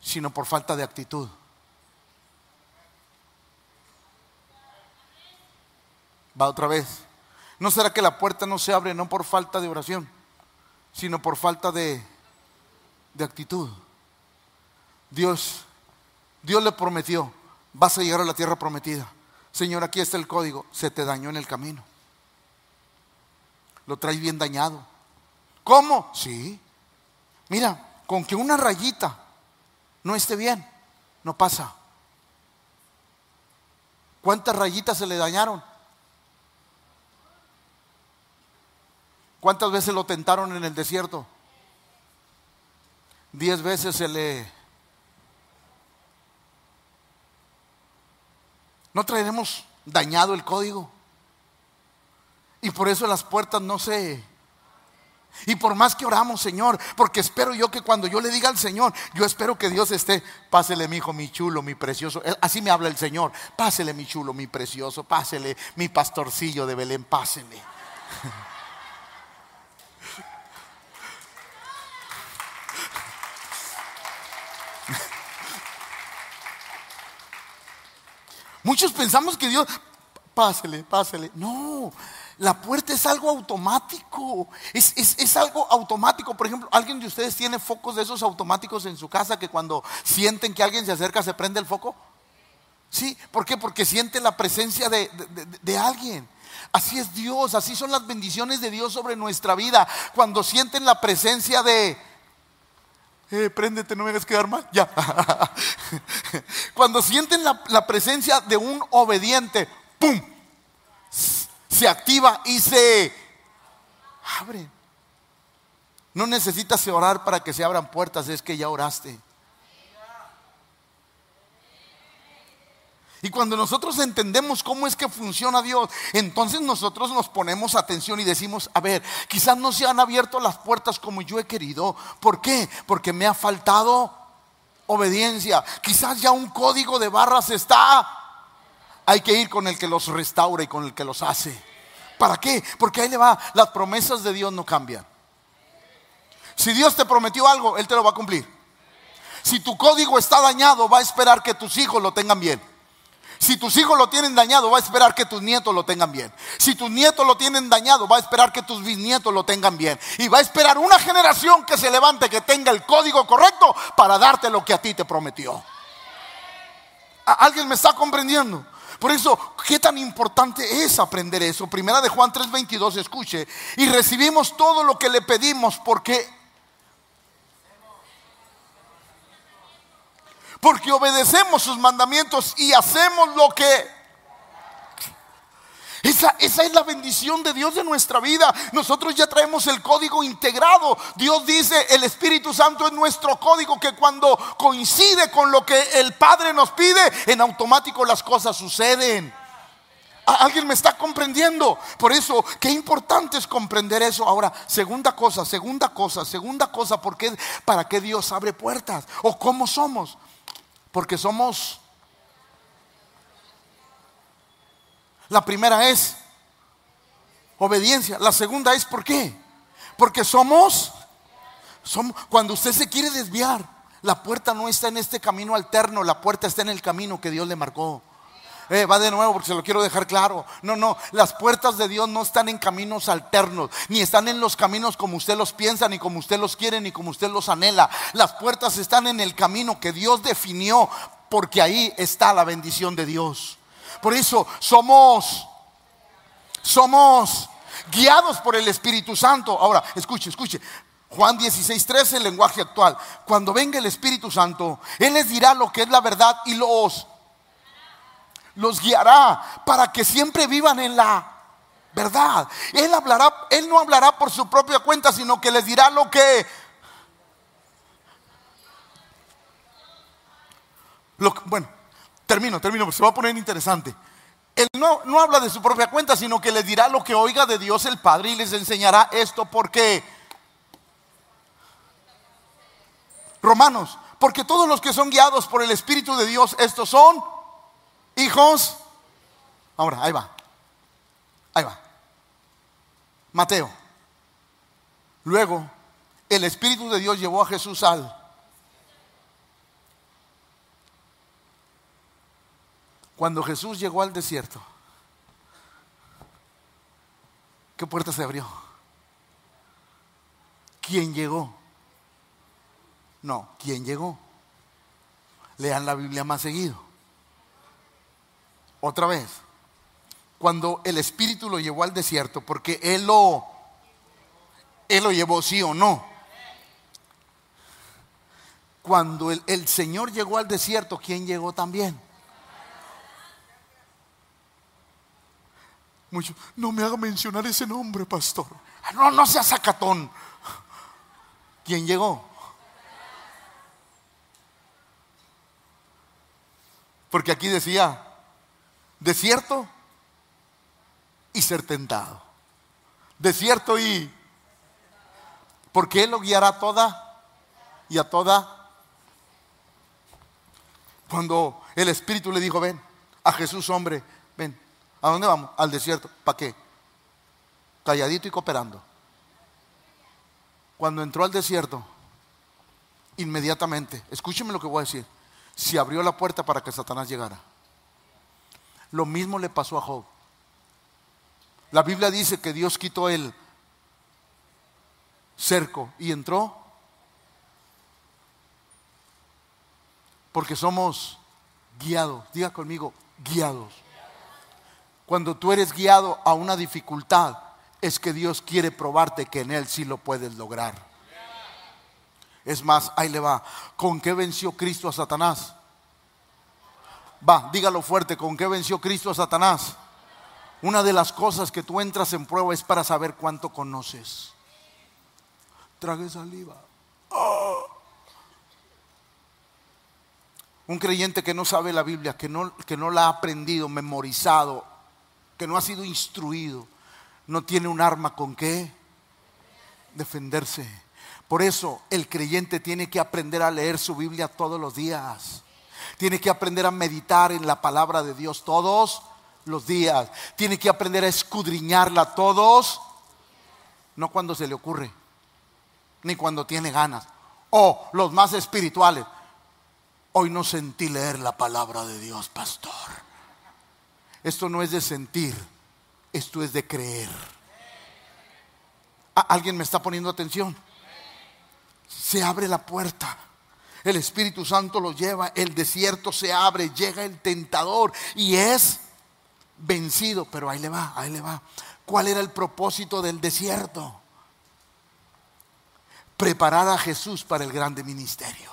sino por falta de actitud. Va otra vez. ¿No será que la puerta no se abre no por falta de oración, sino por falta de de actitud. Dios, Dios le prometió, vas a llegar a la tierra prometida. Señor, aquí está el código, se te dañó en el camino. Lo traes bien dañado. ¿Cómo? Sí. Mira, con que una rayita no esté bien, no pasa. ¿Cuántas rayitas se le dañaron? ¿Cuántas veces lo tentaron en el desierto? diez veces se le... ¿No traeremos dañado el código? Y por eso las puertas no se... Y por más que oramos, Señor, porque espero yo que cuando yo le diga al Señor, yo espero que Dios esté, pásele mi hijo, mi chulo, mi precioso. Así me habla el Señor, pásele mi chulo, mi precioso, pásele mi pastorcillo de Belén, pásele. Muchos pensamos que Dios, pásele, pásele. No, la puerta es algo automático. Es, es, algo automático. Por ejemplo, ¿alguien de ustedes tiene focos de esos automáticos en su casa que cuando sienten que alguien se acerca se prende el foco? Sí, ¿por qué? Porque sienten la presencia de, de alguien. Así es Dios, así son las bendiciones de Dios sobre nuestra vida. Cuando sienten la presencia de, eh, préndete, no me hagas quedar mal. Ya. Cuando sienten la, presencia de un obediente, ¡pum! Se activa y se abre. No necesitas orar para que se abran puertas, es que ya oraste. Y cuando nosotros entendemos cómo es que funciona Dios, entonces nosotros nos ponemos atención y decimos, a ver, quizás no se han abierto las puertas como yo he querido. ¿Por qué? Porque me ha faltado obediencia. Quizás ya un código de barras está. Hay que ir con el que los restaura y con el que los hace. ¿Para qué? Porque ahí le va, las promesas de Dios no cambian. Si Dios te prometió algo, Él te lo va a cumplir. Si tu código está dañado, va a esperar que tus hijos lo tengan bien. Si tus hijos lo tienen dañado, va a esperar que tus nietos lo tengan bien. Si tus nietos lo tienen dañado, va a esperar que tus bisnietos lo tengan bien. Y va a esperar una generación que se levante, que tenga el código correcto para darte lo que a ti te prometió. ¿Alguien me está comprendiendo? Por eso, ¿qué tan importante es aprender eso? Primera de Juan 3:22, escuche, y recibimos todo lo que le pedimos porque porque obedecemos sus mandamientos y hacemos lo que esa, esa, es la bendición de Dios de nuestra vida. Nosotros ya traemos el código integrado. Dios dice, el Espíritu Santo es nuestro código que cuando coincide con lo que el Padre nos pide, en automático las cosas suceden. ¿Alguien me está comprendiendo? Por eso, qué importante es comprender eso. Ahora, segunda cosa, segunda cosa, segunda cosa, porque para qué Dios abre puertas o cómo somos. Porque somos La primera es obediencia. La segunda es ¿por qué? Porque somos, somos, cuando usted se quiere desviar, la puerta no está en este camino alterno, la puerta está en el camino que Dios le marcó. Eh, va de nuevo porque se lo quiero dejar claro. No, no, las puertas de Dios no están en caminos alternos, ni están en los caminos como usted los piensa, ni como usted los quiere, ni como usted los anhela. Las puertas están en el camino que Dios definió, porque ahí está la bendición de Dios. Por eso somos, somos guiados por el Espíritu Santo. Ahora, escuche, escuche. Juan 16, 13, el lenguaje actual. Cuando venga el Espíritu Santo, Él les dirá lo que es la verdad y los, los guiará para que siempre vivan en la verdad. Él hablará, Él no hablará por su propia cuenta, sino que les dirá lo que, bueno, Termino, termino, se va a poner interesante. Él no, no habla de su propia cuenta, sino que les dirá lo que oiga de Dios el Padre y les enseñará esto porque... Romanos, porque todos los que son guiados por el Espíritu de Dios, estos son hijos. Ahora, ahí va. Ahí va. Mateo. Luego, el Espíritu de Dios llevó a Jesús al Cuando Jesús llegó al desierto, ¿qué puerta se abrió? ¿Quién llegó? No, ¿quién llegó? Lean la Biblia más seguido. Otra vez, cuando el Espíritu lo llevó al desierto, porque Él lo, Él lo llevó, sí o no. Cuando el, el Señor llegó al desierto, ¿quién llegó también? no me haga mencionar ese nombre, pastor. Ah, no, no sea sacatón. ¿Quién llegó? Porque aquí decía, desierto y ser tentado. Desierto y... Porque Él lo guiará a toda y a toda. Cuando el Espíritu le dijo, ven, a Jesús hombre, ven, ¿A dónde vamos? Al desierto. ¿Para qué? Calladito y cooperando. Cuando entró al desierto, inmediatamente, escúcheme lo que voy a decir, se abrió la puerta para que Satanás llegara. Lo mismo le pasó a Job. La Biblia dice que Dios quitó el cerco y entró porque somos guiados. Diga conmigo, guiados. Cuando tú eres guiado a una dificultad, es que Dios quiere probarte que en Él sí lo puedes lograr. Es más, ahí le va. ¿Con qué venció Cristo a Satanás? Va, dígalo fuerte, ¿con qué venció Cristo a Satanás? Una de las cosas que tú entras en prueba es para saber cuánto conoces. Trague saliva. Un creyente que no sabe la Biblia, que no, que no la ha aprendido, memorizado, que no ha sido instruido, no tiene un arma con qué defenderse. Por eso el creyente tiene que aprender a leer su Biblia todos los días. Tiene que aprender a meditar en la palabra de Dios todos los días. Tiene que aprender a escudriñarla todos, no cuando se le ocurre, ni cuando tiene ganas. O los más espirituales. Hoy no sentí leer la palabra de Dios, pastor. Esto no es de sentir, esto es de creer. ¿Alguien me está poniendo atención? Se abre la puerta. El Espíritu Santo lo lleva, el desierto se abre, llega el tentador y es vencido. Pero ahí le va, ahí le va. ¿Cuál era el propósito del desierto? Preparar a Jesús para el grande ministerio.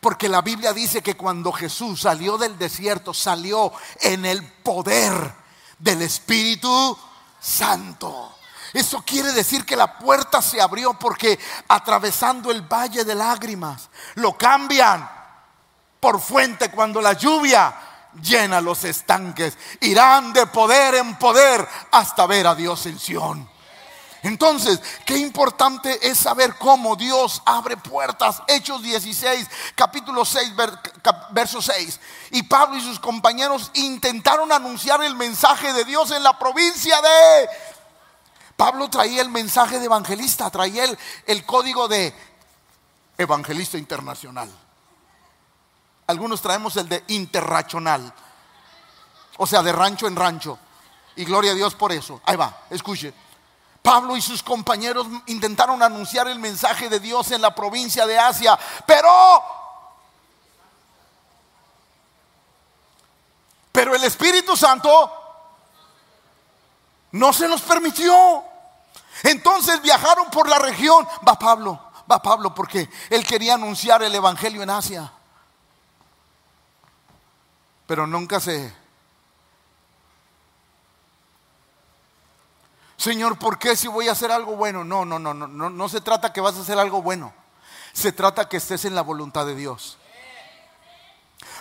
Porque la Biblia dice que cuando Jesús salió del desierto, salió en el poder del Espíritu Santo. Eso quiere decir que la puerta se abrió porque atravesando el valle de lágrimas lo cambian por fuente cuando la lluvia llena los estanques. Irán de poder en poder hasta ver a Dios en Sión. Entonces, qué importante es saber cómo Dios abre puertas. Hechos 16, capítulo 6, verso 6. Y Pablo y sus compañeros intentaron anunciar el mensaje de Dios en la provincia de Pablo traía el mensaje de evangelista, traía el, el código de evangelista internacional. Algunos traemos el de interracional, o sea, de rancho en rancho. Y gloria a Dios por eso. Ahí va, escuche. Pablo y sus compañeros intentaron anunciar el mensaje de Dios en la provincia de Asia, pero pero el Espíritu Santo no se nos permitió. Entonces viajaron por la región. Va Pablo, va Pablo porque él quería anunciar el Evangelio en Asia. Pero nunca se... Señor, ¿por qué si voy a hacer algo bueno? No, no, no, no, no, no se trata que vas a hacer algo bueno. Se trata que estés en la voluntad de Dios.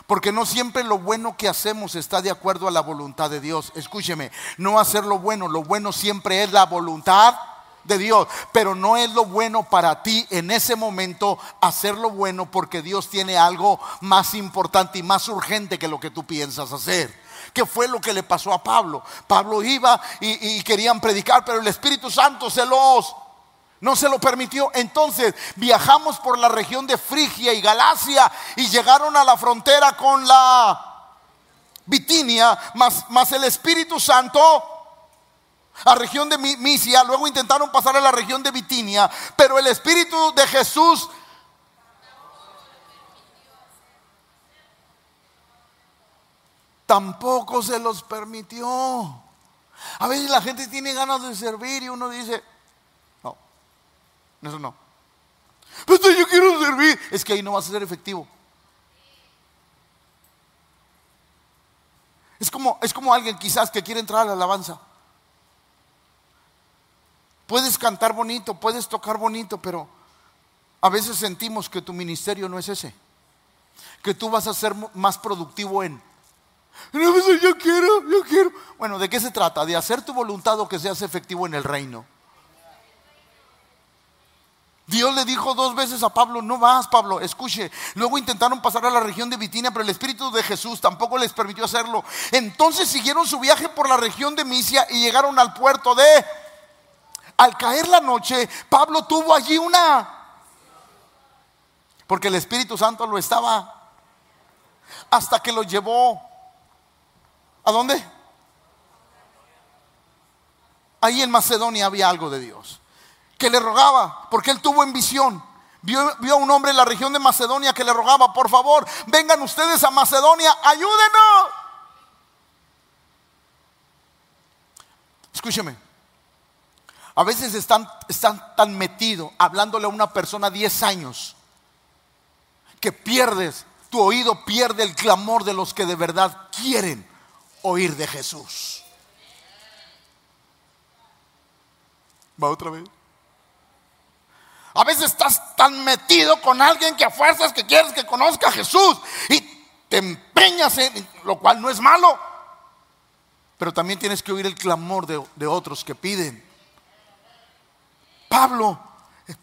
Porque no siempre lo bueno que hacemos está de acuerdo a la voluntad de Dios. Escúcheme, no hacer lo bueno, lo bueno siempre es la voluntad de Dios, pero no es lo bueno para ti en ese momento hacer lo bueno porque Dios tiene algo más importante y más urgente que lo que tú piensas hacer. ¿Qué fue lo que le pasó a Pablo? Pablo iba y, y querían predicar, pero el Espíritu Santo se los no se lo permitió. Entonces viajamos por la región de Frigia y Galacia y llegaron a la frontera con la Bitinia, más, más el Espíritu Santo a región de Misia, luego intentaron pasar a la región de Bitinia, pero el Espíritu de Jesús tampoco se los permitió. A veces la gente tiene ganas de servir y uno dice, eso no. Pero yo quiero servir. Es que ahí no vas a ser efectivo. Es como, es como alguien quizás que quiere entrar a la alabanza. Puedes cantar bonito, puedes tocar bonito, pero a veces sentimos que tu ministerio no es ese. Que tú vas a ser más productivo en. No, yo quiero, yo quiero. Bueno, ¿de qué se trata? De hacer tu voluntad o que seas efectivo en el reino. Dios le dijo dos veces a Pablo, no vas Pablo, escuche. Luego intentaron pasar a la región de Bitinia, pero el Espíritu de Jesús tampoco les permitió hacerlo. Entonces siguieron su viaje por la región de Misia y llegaron al puerto de... Al caer la noche, Pablo tuvo allí una... Porque el Espíritu Santo lo estaba... Hasta que lo llevó... ¿A dónde? Ahí en Macedonia había algo de Dios que le rogaba, porque él tuvo en visión. Vio, a un hombre en la región de Macedonia que le rogaba, por favor, vengan ustedes a Macedonia, ayúdenos. Escúcheme, a veces están, están tan metidos hablándole a una persona 10 años que pierdes, tu oído pierde el clamor de los que de verdad quieren oír de Jesús. Va otra vez. A veces estás tan metido con alguien que a fuerzas que quieres que conozca a Jesús y te empeñas en lo cual no es malo. Pero también tienes que oír el clamor de, de otros que piden. Pablo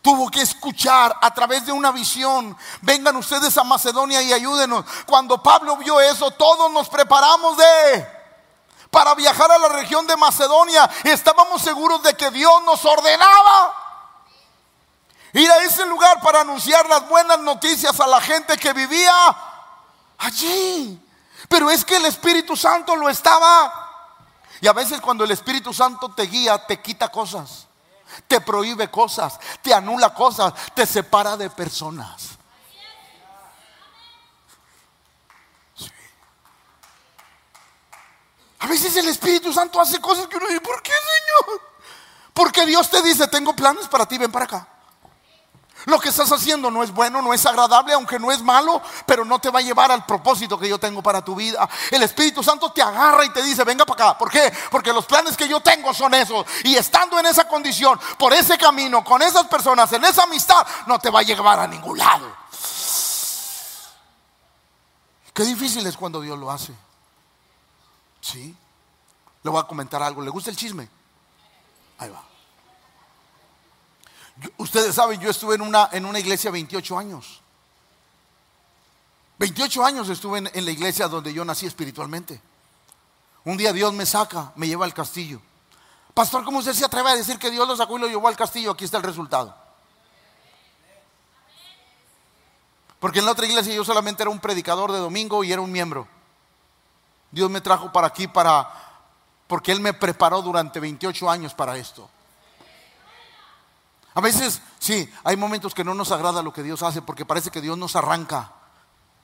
tuvo que escuchar a través de una visión. Vengan ustedes a Macedonia y ayúdenos. Cuando Pablo vio eso, todos nos preparamos de para viajar a la región de Macedonia. Estábamos seguros de que Dios nos ordenaba ir a ese lugar para anunciar las buenas noticias a la gente que vivía allí. Pero es que el Espíritu Santo lo estaba. Y a veces cuando el Espíritu Santo te guía, te quita cosas, te prohíbe cosas, te anula cosas, te separa de personas. A veces el Espíritu Santo hace cosas que uno dice, ¿por qué Señor? Porque Dios te dice, tengo planes para ti, ven para acá. Lo que estás haciendo no es bueno, no es agradable, aunque no es malo, pero no te va a llevar al propósito que yo tengo para tu vida. El Espíritu Santo te agarra y te dice, venga para acá. ¿Por qué? Porque los planes que yo tengo son esos. Y estando en esa condición, por ese camino, con esas personas, en esa amistad, no te va a llevar a ningún lado. Qué difícil es cuando Dios lo hace. Sí. Le voy a comentar algo. ¿Le gusta el chisme? Ahí va. Ustedes saben, yo estuve en una, en una iglesia 28 años. 28 años estuve en, la iglesia donde yo nací espiritualmente. Un día Dios me saca, me lleva al castillo. Pastor, ¿cómo usted se atreve a decir que Dios lo sacó y lo llevó al castillo? Aquí está el resultado. Porque en la otra iglesia yo solamente era un predicador de domingo y era un miembro. Dios me trajo para aquí para porque él me preparó durante 28 años para esto. A veces, sí, hay momentos que no nos agrada lo que Dios hace porque parece que Dios nos arranca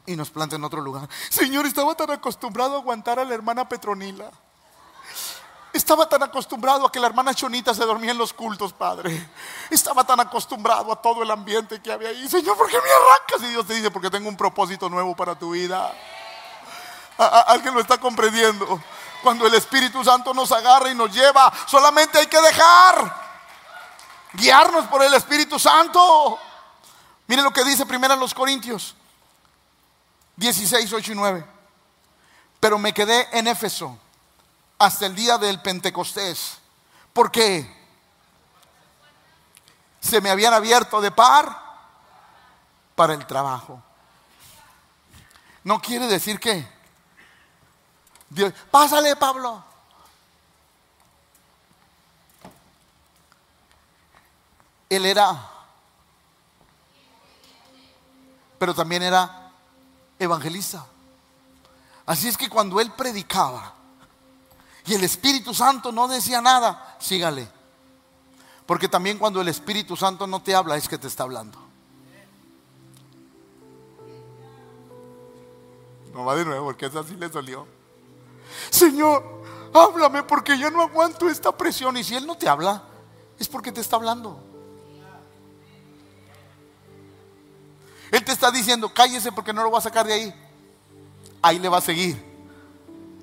y nos planta en otro lugar. Señor, estaba tan acostumbrado a aguantar a la hermana Petronila. Estaba tan acostumbrado a que la hermana Chonita se dormía en los cultos, Padre. Estaba tan acostumbrado a todo el ambiente que había ahí. Señor, ¿por qué me arrancas? Y Dios te dice, porque tengo un propósito nuevo para tu vida. alguien lo está comprendiendo. Cuando el Espíritu Santo nos agarra y nos lleva, solamente hay que dejar guiarnos por el Espíritu Santo. Miren lo que dice primero en los Corintios 16, 8 y 9. Pero me quedé en Éfeso hasta el día del Pentecostés, porque se me habían abierto de par para el trabajo. No quiere decir que Dios, pásale Pablo. Él era, pero también era evangelista. Así es que cuando él predicaba y el Espíritu Santo no decía nada, sígale. Porque también cuando el Espíritu Santo no te habla es que te está hablando. No va de nuevo porque esa sí le dolió. Señor, háblame porque yo no aguanto esta presión. Y si Él no te habla, es porque te está hablando. Él te está diciendo, cállese porque no lo va a sacar de ahí. Ahí le va a seguir.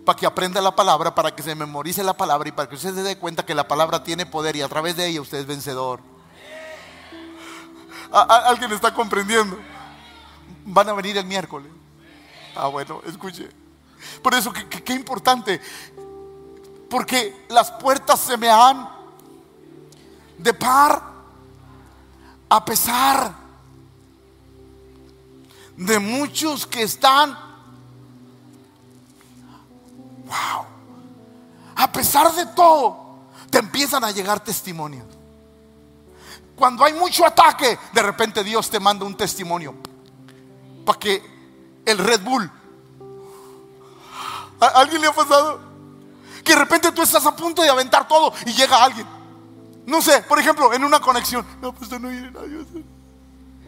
Para que aprenda la palabra, para que se memorice la palabra y para que usted se dé cuenta que la palabra tiene poder y a través de ella usted es vencedor. ¿Alguien está comprendiendo? Van a venir el miércoles. Ah, bueno, escuche. Por eso, qué importante. Porque las puertas se me han de par a pesar de muchos que están, wow, a pesar de todo, te empiezan a llegar testimonios. Cuando hay mucho ataque, de repente Dios te manda un testimonio para que el Red Bull, ¿a alguien le ha pasado? Que de repente tú estás a punto de aventar todo y llega alguien. No sé, por ejemplo, en una conexión. No, pues no viene nadie.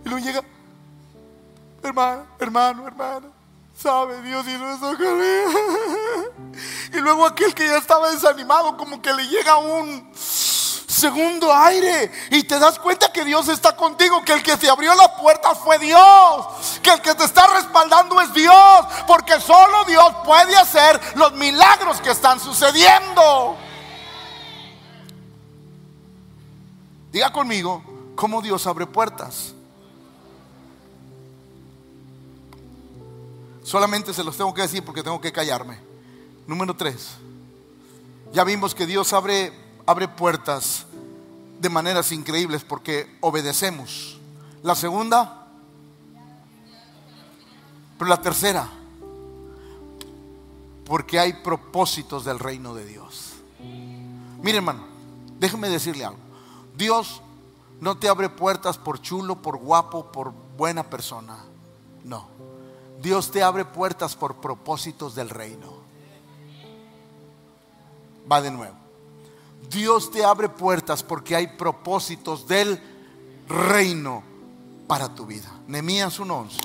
Y luego llega, hermano, hermano, hermano, sabe Dios eso conmigo. Y luego aquel que ya estaba desanimado, como que le llega un segundo aire y te das cuenta que Dios está contigo, que el que te abrió la puerta fue Dios, que el que te está respaldando es Dios, porque solo Dios puede hacer los milagros que están sucediendo. Diga conmigo, ¿cómo Dios abre puertas? Solamente se los tengo que decir porque tengo que callarme. Número tres. Ya vimos que Dios abre, abre puertas de maneras increíbles porque obedecemos. La segunda. Pero la tercera. Porque hay propósitos del reino de Dios. Mire hermano, déjeme decirle algo. Dios no te abre puertas por chulo, por guapo, por buena persona. No. Dios te abre puertas por propósitos del reino. Va de nuevo. Dios te abre puertas porque hay propósitos del reino para tu vida. Nehemías 1:11.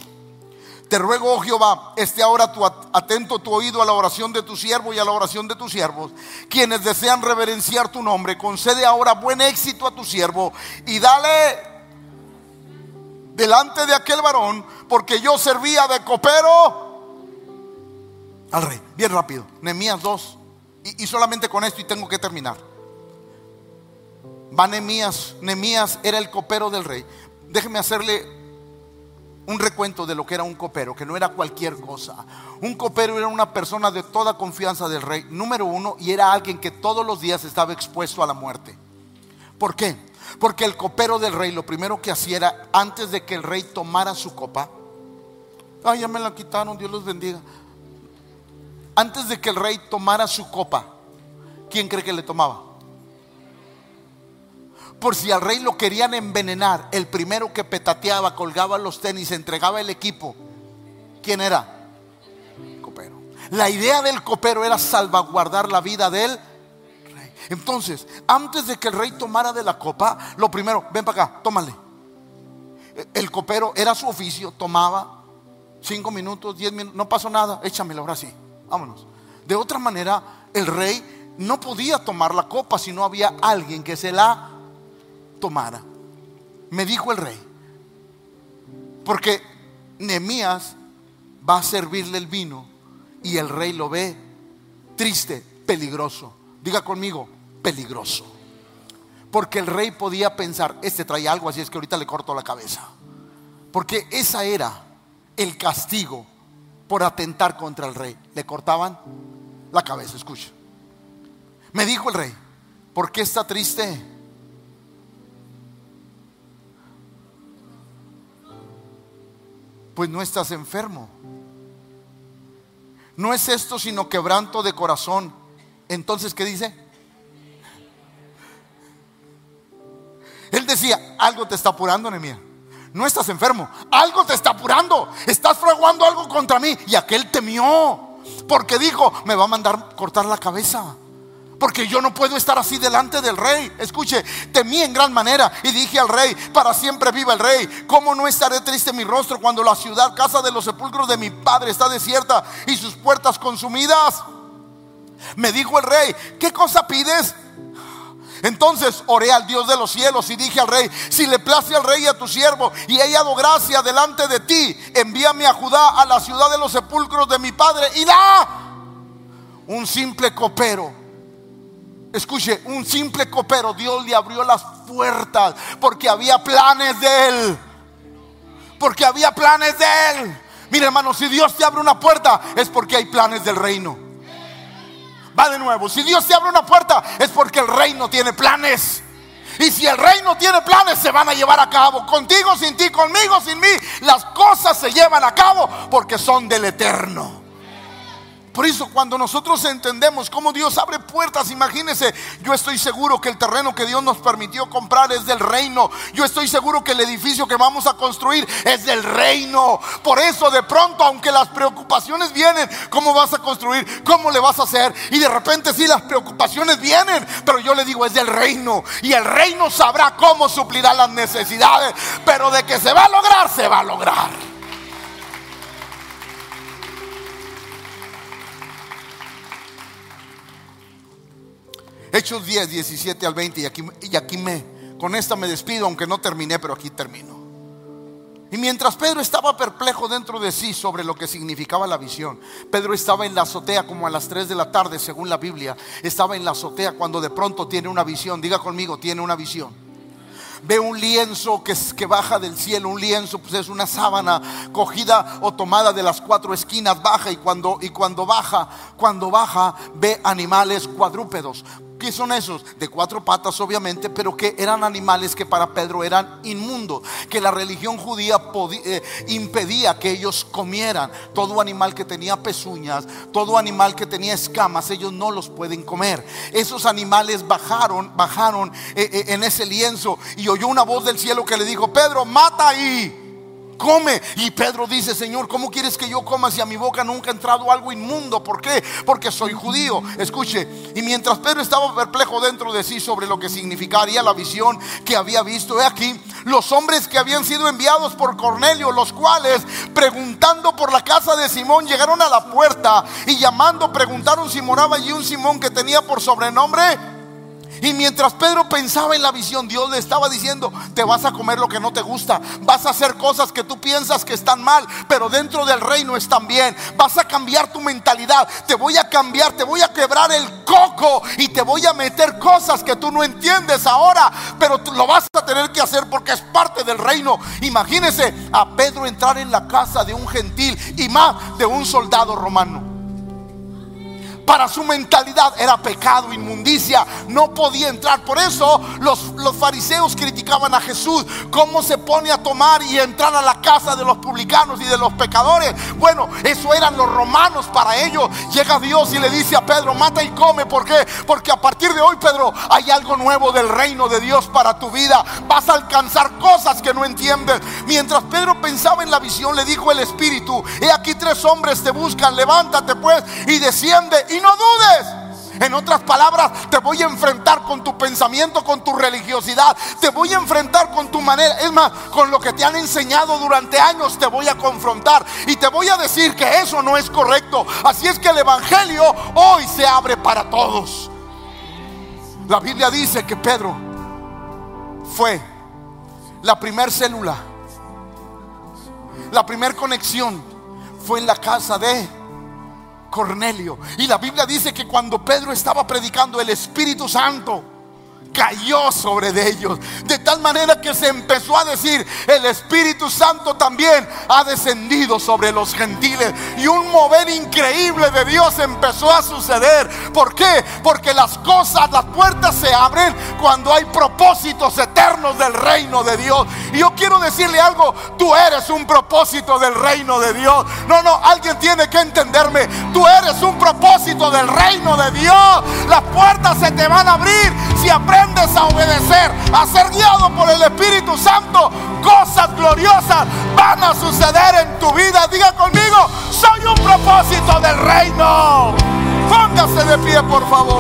Te ruego, oh Jehová, esté ahora tu atento tu oído a la oración de tu siervo y a la oración de tus siervos, quienes desean reverenciar tu nombre. Concede ahora buen éxito a tu siervo y dale delante de aquel varón, porque yo servía de copero al rey. Bien rápido, Nehemías 2. Y, solamente con esto y tengo que terminar. Va Nehemías, Nehemías era el copero del rey. Déjeme hacerle un recuento de lo que era un copero, que no era cualquier cosa. Un copero era una persona de toda confianza del rey, número uno, y era alguien que todos los días estaba expuesto a la muerte. ¿Por qué? Porque el copero del rey lo primero que hacía era, antes de que el rey tomara su copa, ay, ya me la quitaron, Dios los bendiga. Antes de que el rey tomara su copa, ¿quién cree que le tomaba? por si al rey lo querían envenenar, el primero que petateaba, colgaba los tenis, entregaba el equipo, ¿quién era? Copero. La idea del copero era salvaguardar la vida del rey. Entonces, antes de que el rey tomara de la copa, lo primero, ven para acá, tómale. El copero era su oficio, tomaba cinco minutos, diez minutos, no pasó nada, échamelo ahora sí, vámonos. De otra manera, el rey no podía tomar la copa si no había alguien que se la tomara. Me dijo el rey, porque Nehemías va a servirle el vino y el rey lo ve triste, peligroso. Diga conmigo, peligroso. Porque el rey podía pensar, este trae algo, así es que ahorita le corto la cabeza. Porque esa era el castigo por atentar contra el rey. Le cortaban la cabeza, escucha. Me dijo el rey, ¿por qué está triste? pues no estás enfermo. No es esto sino quebranto de corazón. Entonces, ¿qué dice? Él decía, algo te está apurando, Nemía. No estás enfermo, algo te está apurando. Estás fraguando algo contra mí. Y aquel temió, porque dijo, me va a mandar cortar la cabeza porque yo no puedo estar así delante del rey. Escuche, temí en gran manera y dije al rey, para siempre viva el rey. ¿Cómo no estaré triste mi rostro cuando la ciudad, casa de los sepulcros de mi padre, está desierta y sus puertas consumidas? Me dijo el rey, ¿qué cosa pides? Entonces oré al Dios de los cielos y dije al rey, si le place al rey y a tu siervo y he hallado gracia delante de ti, envíame a Judá, a la ciudad de los sepulcros de mi padre y da un simple copero Escuche, un simple copero, Dios le abrió las puertas porque había planes de él. Porque había planes de él. Mire hermano, si Dios te abre una puerta es porque hay planes del reino. Va de nuevo, si Dios te abre una puerta es porque el reino tiene planes. Y si el reino tiene planes, se van a llevar a cabo. Contigo, sin ti, conmigo, sin mí. Las cosas se llevan a cabo porque son del eterno. Por eso cuando nosotros entendemos cómo Dios abre puertas, imagínense, yo estoy seguro que el terreno que Dios nos permitió comprar es del reino. Yo estoy seguro que el edificio que vamos a construir es del reino. Por eso de pronto, aunque las preocupaciones vienen, ¿cómo vas a construir? ¿Cómo le vas a hacer? Y de repente sí, las preocupaciones vienen, pero yo le digo, es del reino. Y el reino sabrá cómo suplirá las necesidades. Pero de que se va a lograr, se va a lograr. Hechos 10, 17 al 20 y aquí, y aquí me, con esta me despido, aunque no terminé, pero aquí termino. Y mientras Pedro estaba perplejo dentro de sí sobre lo que significaba la visión, Pedro estaba en la azotea como a las 3 de la tarde, según la Biblia, estaba en la azotea cuando de pronto tiene una visión, diga conmigo, tiene una visión ve un lienzo que, que, baja del cielo, un lienzo pues es una sábana cogida o tomada de las cuatro esquinas, baja y cuando, y cuando baja, cuando baja ve animales cuadrúpedos, ¿Qué son esos? De cuatro patas obviamente, pero que eran animales que para Pedro eran inmundos, que la religión judía eh, impedía que ellos comieran. Todo animal que tenía pezuñas, todo animal que tenía escamas, ellos no los pueden comer. Esos animales bajaron, bajaron eh, eh, en ese lienzo y oyó una voz del cielo que le dijo, Pedro, mata ahí come. Y Pedro dice, Señor, ¿cómo quieres que yo coma si a mi boca nunca ha entrado algo inmundo? ¿Por qué? Porque soy judío. Escuche, y mientras Pedro estaba perplejo dentro de sí sobre lo que significaría la visión que había visto, he aquí, los hombres que habían sido enviados por Cornelio, los cuales, preguntando por la casa de Simón, llegaron a la puerta y llamando, preguntaron si moraba allí un Simón que tenía por sobrenombre y mientras Pedro pensaba en la visión, Dios le estaba diciendo, te vas a comer lo que no te gusta, vas a hacer cosas que tú piensas que están mal, pero dentro del reino están bien. Vas a cambiar tu mentalidad, te voy a cambiar, te voy a quebrar el coco y te voy a meter cosas que tú no entiendes ahora, pero lo vas a tener que hacer porque es parte del reino. Imagínese a Pedro entrar en la casa de un gentil y más de un soldado romano. Para su mentalidad era pecado, inmundicia, no podía entrar. Por eso los, los fariseos criticaban a Jesús, cómo se pone a tomar y entrar a la casa de los publicanos y de los pecadores. Bueno, eso eran los romanos para ellos. Llega Dios y le dice a Pedro, mata y come. ¿Por qué? Porque a partir de hoy, Pedro, hay algo nuevo del reino de Dios para tu vida. Vas a alcanzar cosas que no entiendes. Mientras Pedro pensaba en la visión, le dijo el Espíritu, he aquí tres hombres te buscan, levántate pues y desciende no dudes. En otras palabras, te voy a enfrentar con tu pensamiento, con tu religiosidad. Te voy a enfrentar con tu manera. Es más, con lo que te han enseñado durante años, te voy a confrontar. Y te voy a decir que eso no es correcto. Así es que el Evangelio hoy se abre para todos. La Biblia dice que Pedro fue la primer célula. La primer conexión fue en la casa de Cornelio. Y la Biblia dice que cuando Pedro estaba predicando, el Espíritu Santo cayó sobre de ellos. De tal manera que se empezó a decir, el Espíritu Santo también ha descendido sobre los gentiles. Y un mover increíble de Dios empezó a suceder. ¿Por qué? Porque las cosas, las puertas se abren cuando hay propósitos eternos del reino de Dios. Y yo quiero decirle algo, tú eres un propósito del reino de Dios. No, no, alguien tiene que entenderme. Tú eres un propósito del reino de Dios. Las puertas se te van a abrir si aprendes aprendes a obedecer, a ser guiado por el Espíritu Santo, cosas gloriosas van a suceder en tu vida. Diga conmigo, soy un propósito del reino. Póngase de pie, por favor.